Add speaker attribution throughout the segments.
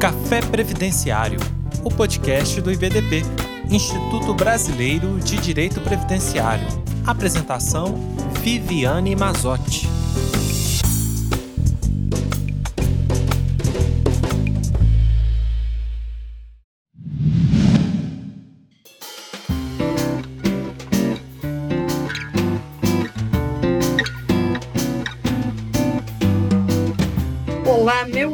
Speaker 1: Café Previdenciário, o podcast do IBDP, Instituto Brasileiro de Direito Previdenciário. Apresentação: Viviane Mazotti.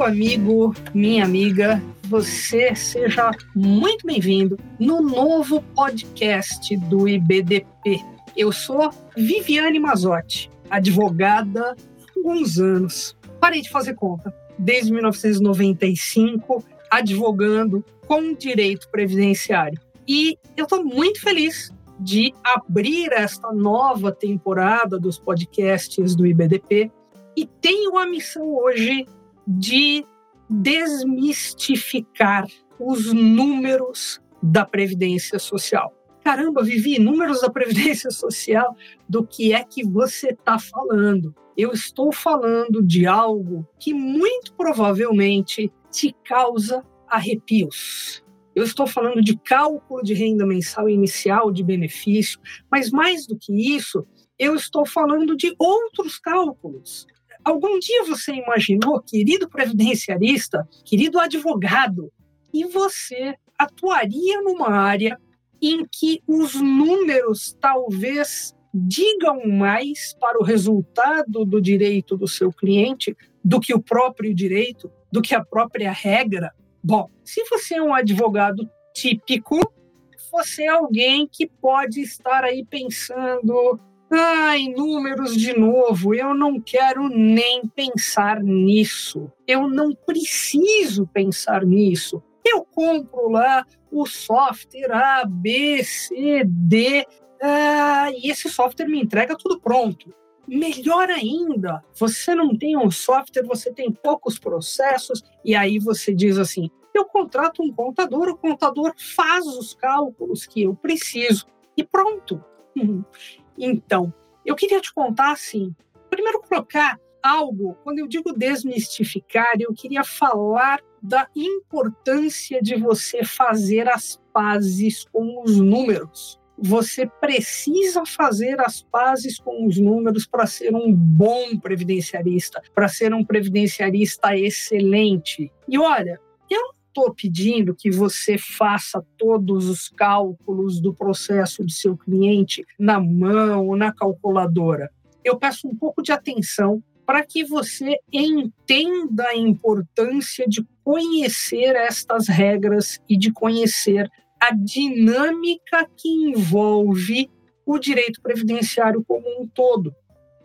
Speaker 2: Amigo, minha amiga, você seja muito bem-vindo no novo podcast do IBDP. Eu sou Viviane Mazotti, advogada há alguns anos. Parei de fazer conta. Desde 1995, advogando com direito previdenciário. E eu estou muito feliz de abrir esta nova temporada dos podcasts do IBDP e tenho a missão hoje de desmistificar os números da Previdência Social. Caramba, Vivi, números da Previdência Social, do que é que você está falando? Eu estou falando de algo que muito provavelmente te causa arrepios. Eu estou falando de cálculo de renda mensal inicial de benefício, mas mais do que isso, eu estou falando de outros cálculos. Algum dia você imaginou, querido previdenciarista, querido advogado, e você atuaria numa área em que os números talvez digam mais para o resultado do direito do seu cliente do que o próprio direito, do que a própria regra? Bom, se você é um advogado típico, você é alguém que pode estar aí pensando Ai, números de novo, eu não quero nem pensar nisso. Eu não preciso pensar nisso. Eu compro lá o software A, B, C, D, ah, e esse software me entrega tudo pronto. Melhor ainda, você não tem um software, você tem poucos processos, e aí você diz assim: eu contrato um contador, o contador faz os cálculos que eu preciso, e pronto. Então, eu queria te contar assim, primeiro colocar algo, quando eu digo desmistificar, eu queria falar da importância de você fazer as pazes com os números. Você precisa fazer as pazes com os números para ser um bom previdenciarista, para ser um previdenciarista excelente. E olha, eu estou pedindo que você faça todos os cálculos do processo de seu cliente na mão, na calculadora. Eu peço um pouco de atenção para que você entenda a importância de conhecer estas regras e de conhecer a dinâmica que envolve o direito previdenciário como um todo.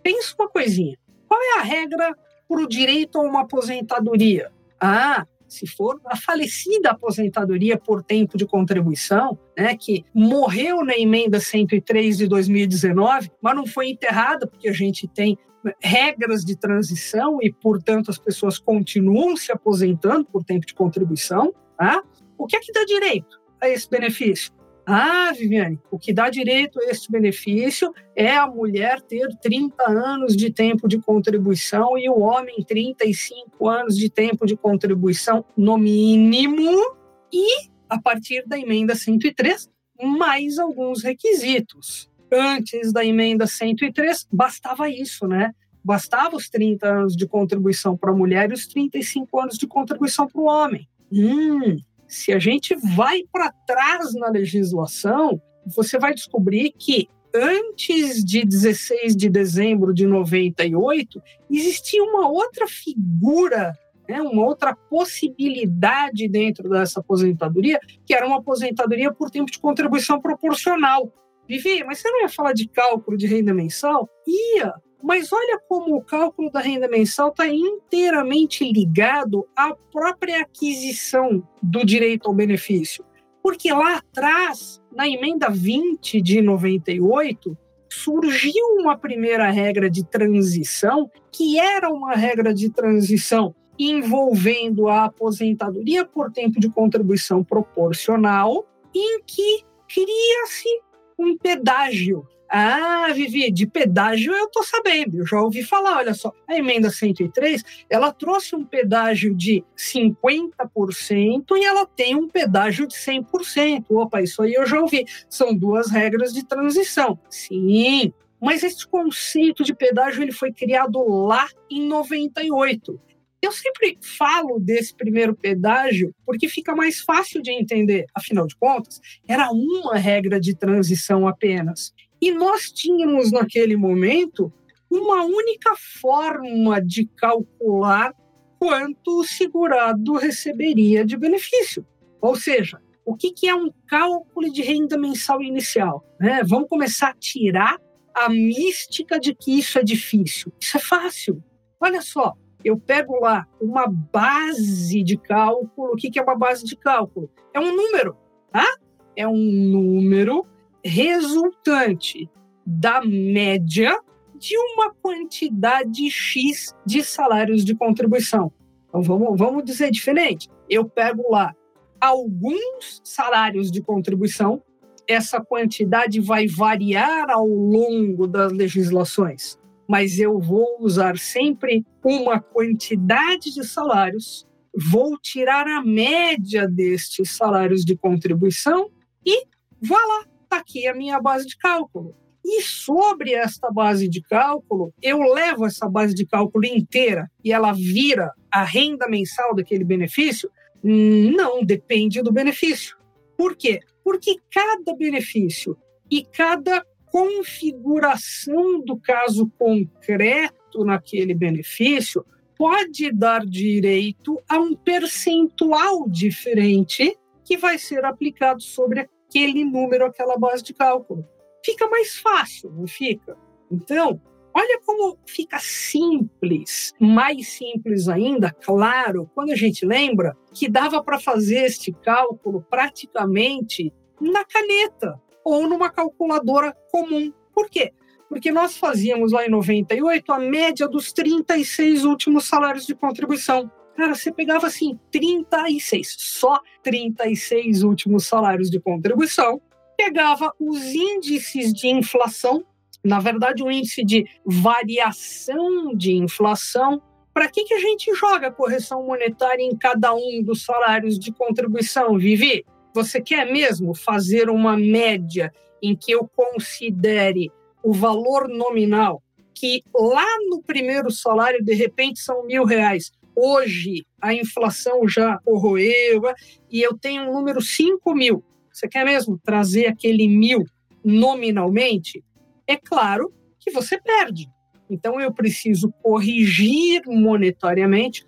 Speaker 2: Pensa uma coisinha. Qual é a regra para o direito a uma aposentadoria? Ah, se for a falecida aposentadoria por tempo de contribuição, né, que morreu na emenda 103 de 2019, mas não foi enterrada, porque a gente tem regras de transição e, portanto, as pessoas continuam se aposentando por tempo de contribuição. Tá? O que é que dá direito a esse benefício? Ah, Viviane, o que dá direito a este benefício é a mulher ter 30 anos de tempo de contribuição e o homem 35 anos de tempo de contribuição no mínimo e a partir da emenda 103 mais alguns requisitos. Antes da emenda 103 bastava isso, né? Bastava os 30 anos de contribuição para a mulher e os 35 anos de contribuição para o homem. Hum, se a gente vai para trás na legislação, você vai descobrir que antes de 16 de dezembro de 98, existia uma outra figura, né, uma outra possibilidade dentro dessa aposentadoria, que era uma aposentadoria por tempo de contribuição proporcional. Vivi, mas você não ia falar de cálculo de renda mensal? Ia, mas olha como o cálculo da renda mensal está inteiramente ligado à própria aquisição do direito ao benefício. Porque lá atrás, na emenda 20 de 98, surgiu uma primeira regra de transição, que era uma regra de transição envolvendo a aposentadoria por tempo de contribuição proporcional, em que cria-se um pedágio Ah, Vivi, de pedágio eu tô sabendo, eu já ouvi falar, olha só. A emenda 103, ela trouxe um pedágio de 50% e ela tem um pedágio de 100%. Opa, isso aí eu já ouvi. São duas regras de transição. Sim, mas esse conceito de pedágio ele foi criado lá em 98. Eu sempre falo desse primeiro pedágio porque fica mais fácil de entender. Afinal de contas, era uma regra de transição apenas. E nós tínhamos naquele momento uma única forma de calcular quanto o segurado receberia de benefício. Ou seja, o que, é um cálculo de renda mensal inicial? Né? Vamos começar a tirar a mística de que isso é difícil. Isso é fácil. Olha só, eu pego lá uma base de cálculo. O que, é uma base de cálculo? É um número, tá? É um número resultante da média de uma quantidade X de salários de contribuição. Então vamos, vamos dizer diferente. Eu pego lá alguns salários de contribuição, essa quantidade vai variar ao longo das legislações, mas eu vou usar sempre uma quantidade de salários, vou tirar a média destes salários de contribuição e vá lá, está aqui a minha base de cálculo. E sobre esta base de cálculo, eu levo essa base de cálculo inteira e ela vira a renda mensal daquele benefício? Não, depende do benefício. Por quê? Porque cada benefício e cada configuração do caso concreto naquele benefício pode dar direito a um percentual diferente que vai ser aplicado sobre aquele número, aquela base de cálculo. Fica mais fácil, não fica? Então, olha como fica simples, mais simples ainda, claro, quando a gente lembra que dava para fazer este cálculo praticamente na caneta ou numa calculadora comum. Por quê? Porque nós fazíamos lá em 98 a média dos 36 últimos salários de contribuição. Cara, você pegava assim 36, só 36 últimos salários de contribuição, pegava os índices de inflação, na verdade, o um índice de variação de inflação. Para que, que a gente joga correção monetária em cada um dos salários de contribuição, Vivi? Você quer mesmo fazer uma média em que eu considere o valor nominal, que lá no primeiro salário, de repente, são mil reais, Hoje a inflação já corroeu e eu tenho um número 5 mil. Você quer mesmo trazer aquele mil nominalmente? É claro que você perde. Então eu preciso corrigir monetariamente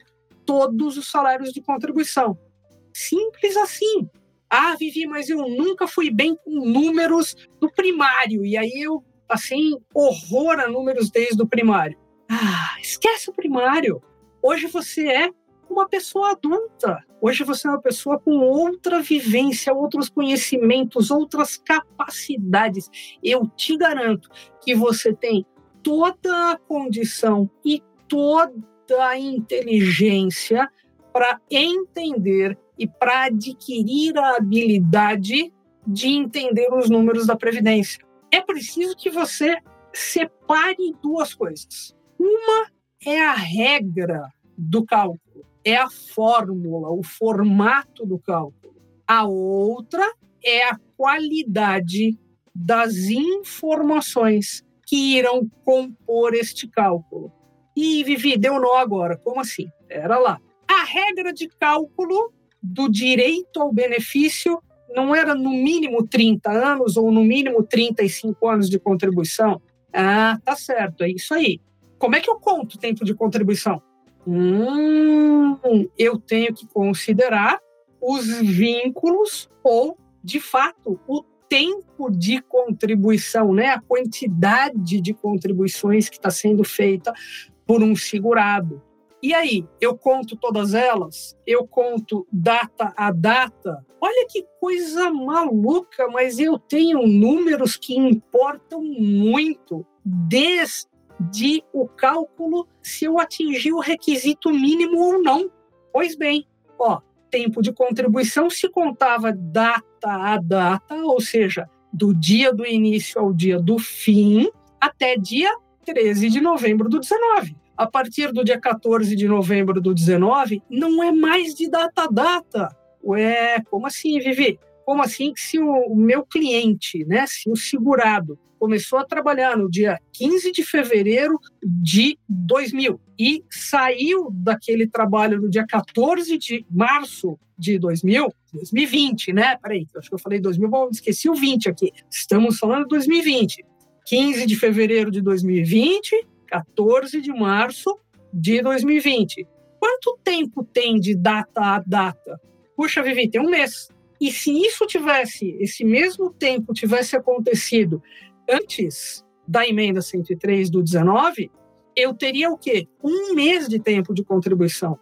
Speaker 2: todos os salários de contribuição. Simples assim. Ah, Vivi, mas eu nunca fui bem com números do primário. E aí eu, assim, horror a números desde o primário. Ah, esquece o primário. Hoje você é uma pessoa adulta. Hoje você é uma pessoa com outra vivência, outros conhecimentos, outras capacidades. Eu te garanto que você tem toda a condição e toda a inteligência para entender e para adquirir a habilidade de entender os números da Previdência. É preciso que você separe duas coisas. Uma é a regra do cálculo, é a fórmula, o formato do cálculo. A outra é a qualidade das informações que irão compor este cálculo. E Vivi, deu nó agora. Como assim? Era lá. A regra de cálculo do direito ao benefício não era no mínimo 30 anos ou no mínimo 35 anos de contribuição? Ah, tá certo, é isso aí. Como é que eu conto o tempo de contribuição? Hum, eu tenho que considerar os vínculos ou, de fato, o tempo de contribuição, né? a quantidade de contribuições que está sendo feita por um segurado. E aí, eu conto todas elas? Eu conto data a data? Olha que coisa maluca, mas eu tenho números que importam muito, desde de o cálculo se eu atingi o requisito mínimo ou não. Pois bem, ó, tempo de contribuição se contava data a data, ou seja, do dia do início ao dia do fim, até dia 13 de novembro do 19. A partir do dia 14 de novembro do 19, não é mais de data a data. Ué, como assim, Vivi? Como assim que se o meu cliente, né, se o segurado começou a trabalhar no dia 15 de fevereiro de 2000 e saiu daquele trabalho no dia 14 de março de 2000, 2020, né? Peraí, acho que eu falei 2000, bom, esqueci o 20 aqui. Estamos falando de 2020. 15 de fevereiro de 2020, 14 de março de 2020. Quanto tempo tem de data a data? Puxa, Vivi, tem um mês. E se isso tivesse, esse mesmo tempo tivesse acontecido antes da emenda 103 do 19, eu teria o quê? Um mês de tempo de contribuição.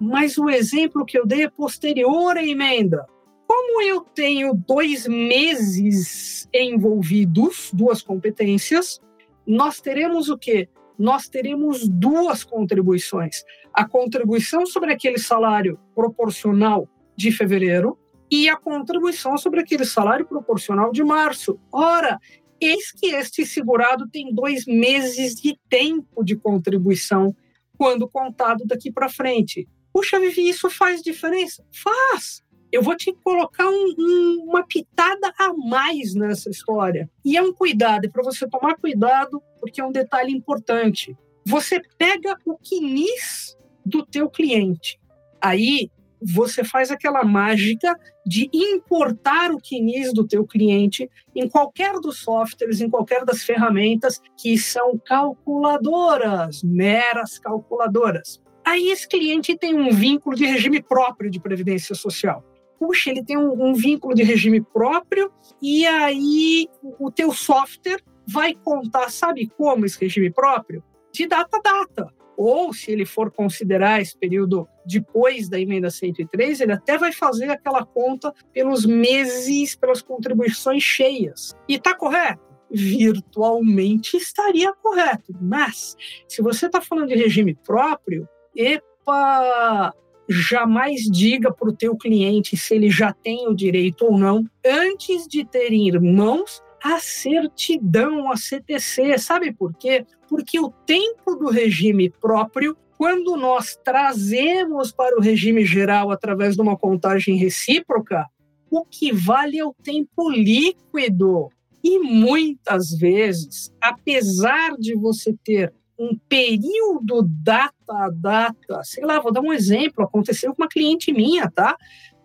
Speaker 2: Mas o exemplo que eu dei é posterior à emenda. Como eu tenho dois meses envolvidos, duas competências, nós teremos o quê? Nós teremos duas contribuições. A contribuição sobre aquele salário proporcional de fevereiro e a contribuição sobre aquele salário proporcional de março. Ora, Eis que este segurado tem dois meses de tempo de contribuição quando contado daqui para frente. Puxa, Vivi, isso faz diferença? Faz! Eu vou te colocar um, um, uma pitada a mais nessa história. E é um cuidado, é para você tomar cuidado, porque é um detalhe importante. Você pega o quinis do teu cliente. Aí você faz aquela mágica de importar o quinis do teu cliente em qualquer dos softwares, em qualquer das ferramentas que são calculadoras, meras calculadoras. Aí esse cliente tem um vínculo de regime próprio de previdência social. Puxa, ele tem um, um vínculo de regime próprio e aí o teu software vai contar, sabe como esse regime próprio? De data a data ou se ele for considerar esse período depois da emenda 103, ele até vai fazer aquela conta pelos meses, pelas contribuições cheias. E está correto? Virtualmente estaria correto. Mas, se você está falando de regime próprio, epa, jamais diga para o teu cliente se ele já tem o direito ou não, antes de ter em mãos a certidão, a CTC. Sabe por quê? Porque o tempo do regime próprio, quando nós trazemos para o regime geral através de uma contagem recíproca, o que vale é o tempo líquido. E muitas vezes, apesar de você ter um período data a data, sei lá, vou dar um exemplo, aconteceu com uma cliente minha, tá?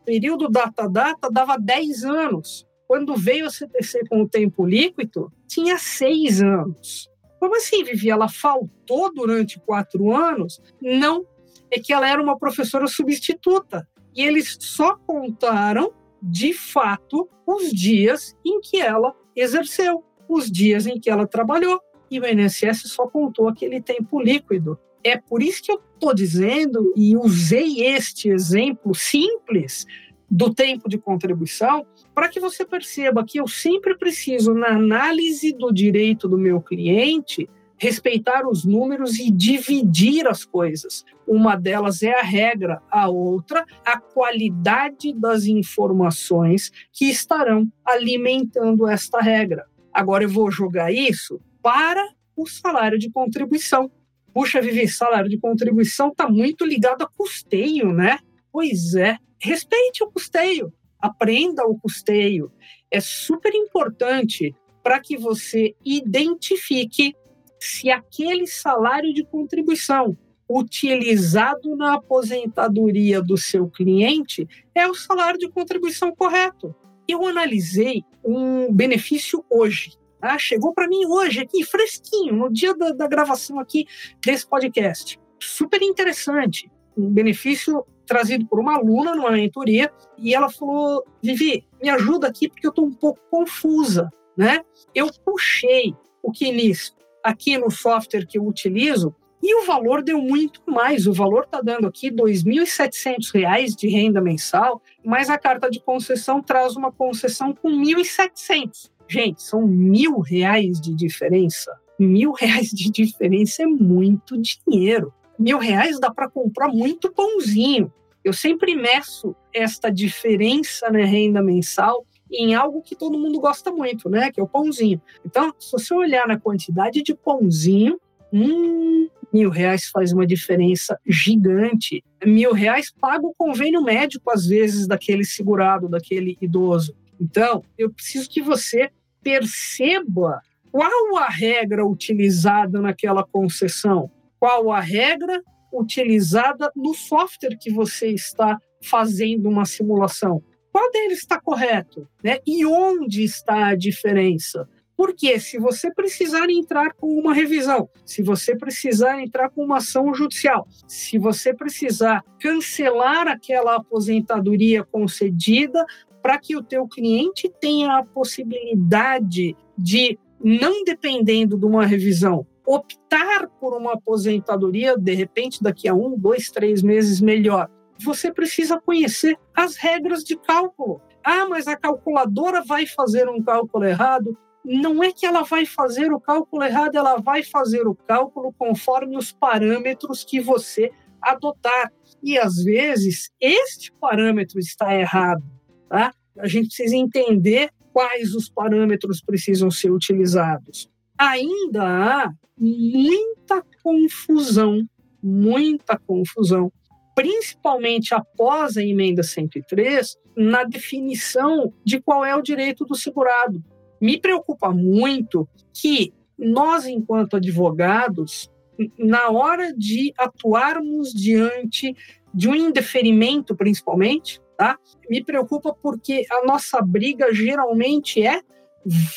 Speaker 2: Período data a data dava 10 anos. Quando veio a CTC com o tempo líquido, tinha seis anos. Como assim, Vivi? Ela faltou durante quatro anos? Não, é que ela era uma professora substituta. E eles só contaram, de fato, os dias em que ela exerceu, os dias em que ela trabalhou. E o INSS só contou aquele tempo líquido. É por isso que eu estou dizendo, e usei este exemplo simples, do tempo de contribuição, para que você perceba que eu sempre preciso, na análise do direito do meu cliente, respeitar os números e dividir as coisas. Uma delas é a regra, a outra, a qualidade das informações que estarão alimentando esta regra. Agora eu vou jogar isso para o salário de contribuição. Puxa, Vivi, salário de contribuição está muito ligado a custeio, né? Pois é, respeite o custeio, aprenda o custeio. É super importante para que você identifique se aquele salário de contribuição utilizado na aposentadoria do seu cliente é o salário de contribuição correto. Eu analisei um benefício hoje. Tá? Chegou para mim hoje, aqui, fresquinho, no dia da, da gravação aqui desse podcast. Super interessante. Um benefício trazido por uma aluna numa mentoria e ela falou: Vivi, me ajuda aqui porque eu estou um pouco confusa, né? Eu puxei o Kinis aqui no software que eu utilizo e o valor deu muito mais. O valor está dando aqui R$ 2.700 de renda mensal, mas a carta de concessão traz uma concessão com R$ 1.700. Gente, são mil reais de diferença. Mil reais de diferença é muito dinheiro mil reais dá para comprar muito pãozinho. Eu sempre meço esta diferença na renda mensal em algo que todo mundo gosta muito, né? Que é o pãozinho. Então, se você olhar na quantidade de pãozinho, hum, mil reais faz uma diferença gigante. Mil reais paga o convênio médico, às vezes, daquele segurado, daquele idoso. Então, eu preciso que você perceba qual a regra utilizada naquela concessão, qual a regra utilizada no software que você está fazendo uma simulação. Qual deles está correto? Né? E onde está a diferença? Porque se você precisar entrar com uma revisão, se você precisar entrar com uma ação judicial, se você precisar cancelar aquela aposentadoria concedida para que o teu cliente tenha a possibilidade de, não dependendo de uma revisão, optar por uma aposentadoria, de repente, daqui a um, dois, três meses melhor, você precisa conhecer as regras de cálculo. Ah, mas a calculadora vai fazer um cálculo errado. Não é que ela vai fazer o cálculo errado, ela vai fazer o cálculo conforme os parâmetros que você adotar. E às vezes este parâmetro está errado, tá? A gente precisa entender quais os parâmetros precisam ser utilizados. Ainda há muita confusão, muita confusão, principalmente após a emenda 103, na definição de qual é o direito do segurado. Me preocupa muito que nós, enquanto advogados, na hora de atuarmos diante de um indeferimento, principalmente, tá? Me preocupa porque a nossa briga geralmente é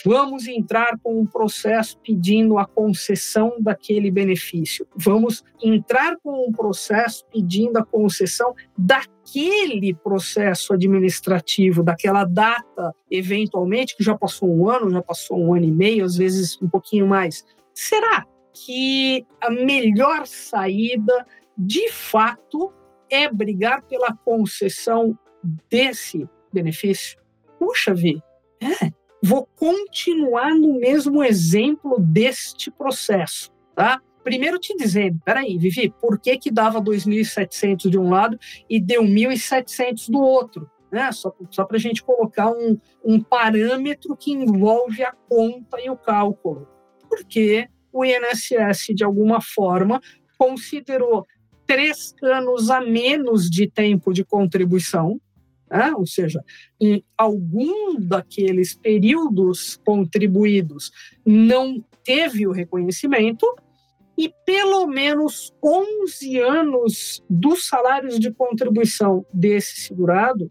Speaker 2: vamos entrar com um processo pedindo a concessão daquele benefício. Vamos entrar com um processo pedindo a concessão daquele processo administrativo, daquela data, eventualmente, que já passou um ano, já passou um ano e meio, às vezes um pouquinho mais. Será que a melhor saída, de fato, é brigar pela concessão desse benefício? Puxa, Vi, é, vou continuar no mesmo exemplo deste processo, tá? Primeiro te dizendo, peraí, Vivi, por que que dava 2.700 de um lado e deu 1.700 do outro? Né? Só, só para a gente colocar um, um parâmetro que envolve a conta e o cálculo. Porque o INSS, de alguma forma, considerou três anos a menos de tempo de contribuição, né? ou seja, em algum daqueles períodos contribuídos não teve o reconhecimento, e pelo menos 11 anos dos salários de contribuição desse segurado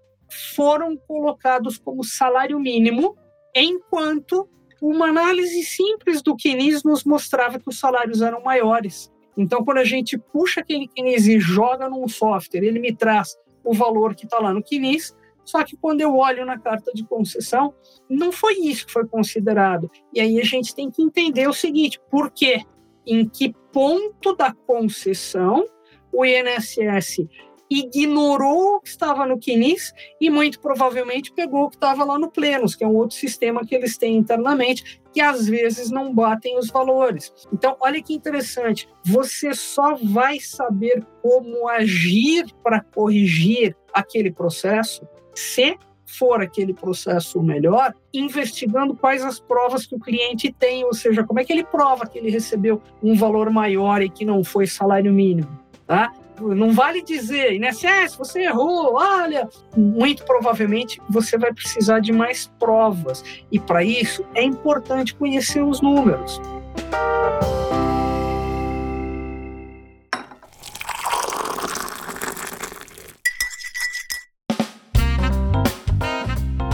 Speaker 2: foram colocados como salário mínimo, enquanto uma análise simples do Quinis nos mostrava que os salários eram maiores. Então, quando a gente puxa aquele Quinis e joga num software, ele me traz o valor que está lá no CNIS, só que quando eu olho na carta de concessão, não foi isso que foi considerado. E aí a gente tem que entender o seguinte: por quê? Em que ponto da concessão o INSS ignorou o que estava no CNIS e muito provavelmente pegou o que estava lá no Plenos, que é um outro sistema que eles têm internamente, que às vezes não batem os valores. Então, olha que interessante, você só vai saber como agir para corrigir aquele processo se for aquele processo melhor, investigando quais as provas que o cliente tem, ou seja, como é que ele prova que ele recebeu um valor maior e que não foi salário mínimo, tá? Não vale dizer, INSS, você errou, olha. Muito provavelmente você vai precisar de mais provas. E para isso é importante conhecer os números.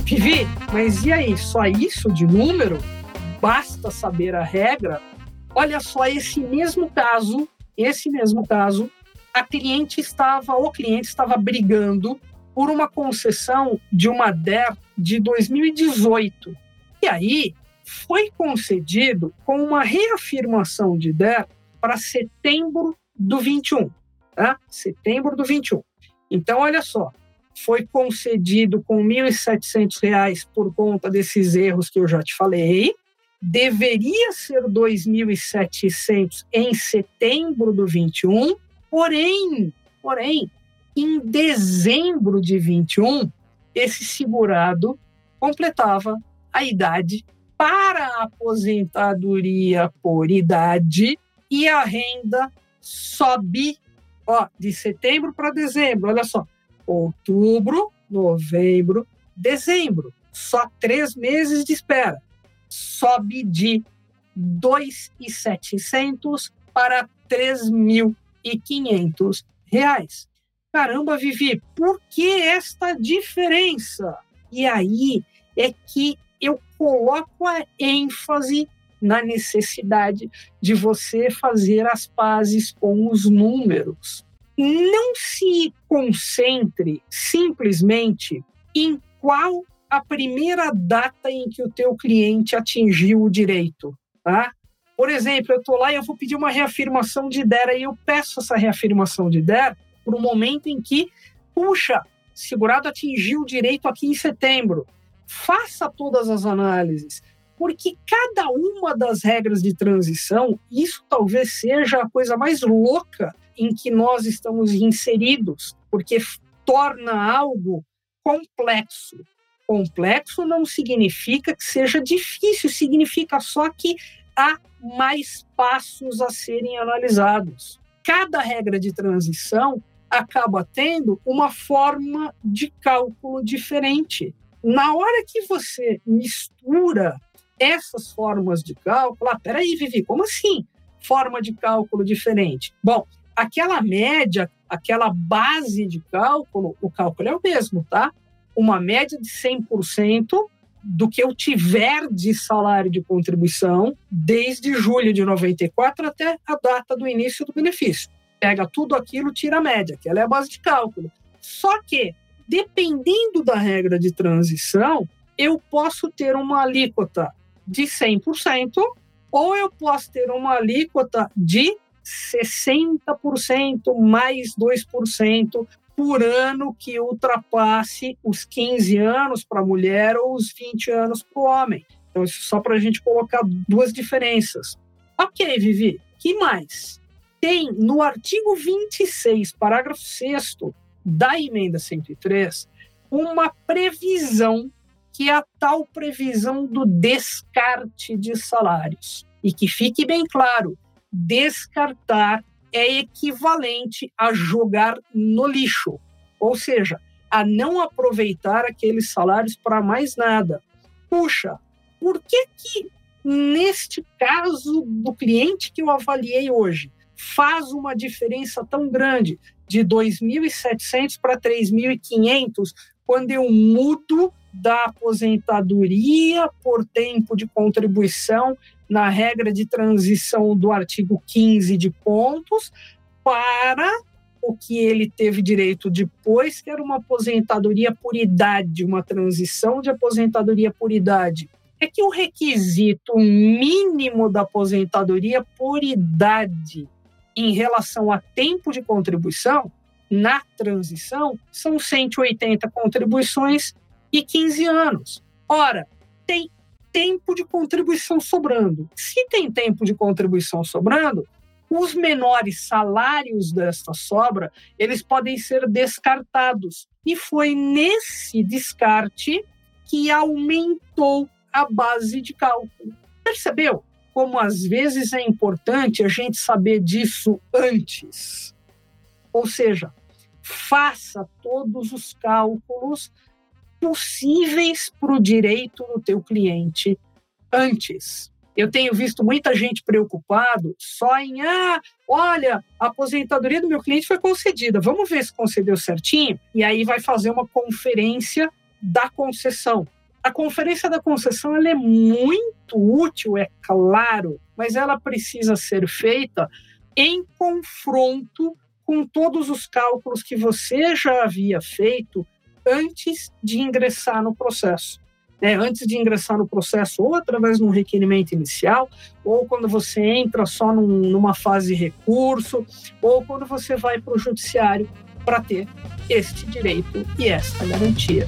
Speaker 2: Vivi, mas e aí? Só isso de número? Basta saber a regra? Olha só, esse mesmo caso, esse mesmo caso, a cliente estava, o cliente estava brigando por uma concessão de uma DER de 2018. E aí foi concedido com uma reafirmação de DER para setembro do 21, tá? Setembro do 21. Então, olha só, foi concedido com R$ 1.700 por conta desses erros que eu já te falei. Deveria ser R$ 2.700 em setembro do 21, Porém, porém, em dezembro de 21, esse segurado completava a idade para a aposentadoria por idade e a renda sobe ó, de setembro para dezembro. Olha só, outubro, novembro, dezembro. Só três meses de espera. Sobe de 2.700 para 3.500 reais. Caramba, Vivi, por que esta diferença? E aí é que eu coloco a ênfase na necessidade de você fazer as pazes com os números. Não se concentre simplesmente em qual a primeira data em que o teu cliente atingiu o direito, tá? Por exemplo, eu estou lá e eu vou pedir uma reafirmação de DER, e eu peço essa reafirmação de DER para o momento em que, puxa, segurado atingiu o direito aqui em setembro. Faça todas as análises, porque cada uma das regras de transição, isso talvez seja a coisa mais louca em que nós estamos inseridos, porque torna algo complexo. Complexo não significa que seja difícil, significa só que há mais passos a serem analisados. Cada regra de transição acaba tendo uma forma de cálculo diferente. Na hora que você mistura essas formas de cálculo, ah, peraí, Vivi, como assim? Forma de cálculo diferente. Bom, aquela média, aquela base de cálculo, o cálculo é o mesmo, tá? Uma média de 100% do que eu tiver de salário de contribuição desde julho de 94 até a data do início do benefício. Pega tudo aquilo, tira a média, que ela é a base de cálculo. Só que, dependendo da regra de transição, eu posso ter uma alíquota de 100%, ou eu posso ter uma alíquota de 60% mais 2% por ano que ultrapasse os 15 anos para a mulher ou os 20 anos para o homem. Então, isso só para a gente colocar duas diferenças. Ok, Vivi, que mais? Tem no artigo 26, parágrafo 6 da emenda 103, uma previsão que é a tal previsão do descarte de salários. E que fique bem claro, descartar é equivalente a jogar no lixo, ou seja, a não aproveitar aqueles salários para mais nada. Puxa, por que que neste caso do cliente que eu avaliei hoje faz uma diferença tão grande de 2.700 para 3.500 quando eu mudo da aposentadoria por tempo de contribuição na regra de transição do artigo 15 de pontos para o que ele teve direito depois, que era uma aposentadoria por idade, uma transição de aposentadoria por idade. É que o requisito mínimo da aposentadoria por idade em relação a tempo de contribuição na transição são 180 contribuições e 15 anos. Ora, tem tempo de contribuição sobrando. Se tem tempo de contribuição sobrando, os menores salários desta sobra, eles podem ser descartados. E foi nesse descarte que aumentou a base de cálculo. Percebeu como às vezes é importante a gente saber disso antes? Ou seja, faça todos os cálculos possíveis para o direito do teu cliente antes. Eu tenho visto muita gente preocupado só em, ah, olha, a aposentadoria do meu cliente foi concedida, vamos ver se concedeu certinho, e aí vai fazer uma conferência da concessão. A conferência da concessão ela é muito útil, é claro, mas ela precisa ser feita em confronto com todos os cálculos que você já havia feito antes de ingressar no processo. É, antes de ingressar no processo, ou através de um requerimento inicial, ou quando você entra só num, numa fase de recurso, ou quando você vai para o judiciário para ter este direito e esta garantia.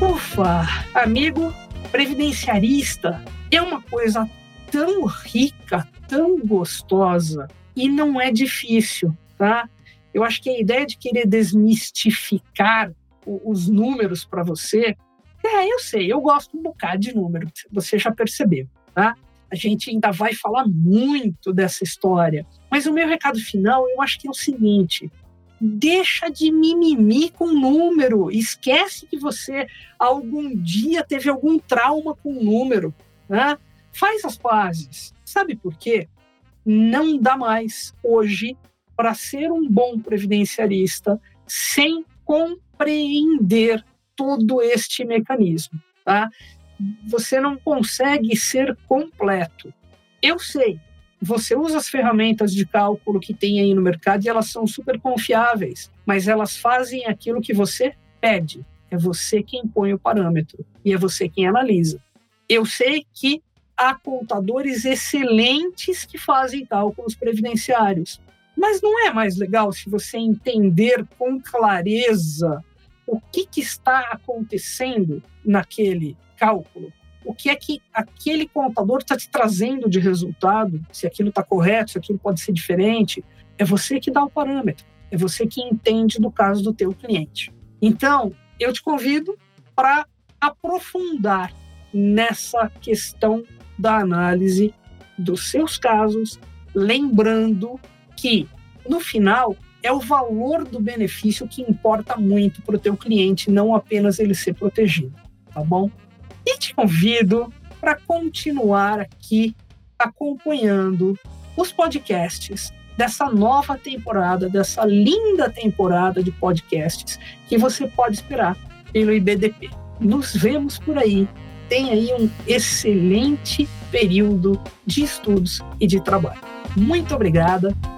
Speaker 2: Ufa, amigo previdenciarista, é uma coisa tão rica, tão gostosa e não é difícil, tá? Eu acho que a ideia de querer desmistificar os números para você. É, eu sei, eu gosto um bocado de número, você já percebeu, tá? A gente ainda vai falar muito dessa história. Mas o meu recado final, eu acho que é o seguinte: deixa de mimimi com número. Esquece que você algum dia teve algum trauma com número. Né? Faz as pazes. Sabe por quê? Não dá mais hoje para ser um bom previdenciarista sem compreender todo este mecanismo. Tá? Você não consegue ser completo. Eu sei, você usa as ferramentas de cálculo que tem aí no mercado e elas são super confiáveis, mas elas fazem aquilo que você pede. É você quem põe o parâmetro e é você quem analisa. Eu sei que há contadores excelentes que fazem cálculos previdenciários, mas não é mais legal se você entender com clareza o que, que está acontecendo naquele cálculo? O que é que aquele contador está te trazendo de resultado? Se aquilo está correto, se aquilo pode ser diferente? É você que dá o parâmetro. É você que entende do caso do teu cliente. Então, eu te convido para aprofundar nessa questão da análise dos seus casos, lembrando que no final é o valor do benefício que importa muito para o teu cliente, não apenas ele ser protegido, tá bom? E te convido para continuar aqui acompanhando os podcasts dessa nova temporada, dessa linda temporada de podcasts que você pode esperar pelo IBDP. Nos vemos por aí. Tenha aí um excelente período de estudos e de trabalho. Muito obrigada.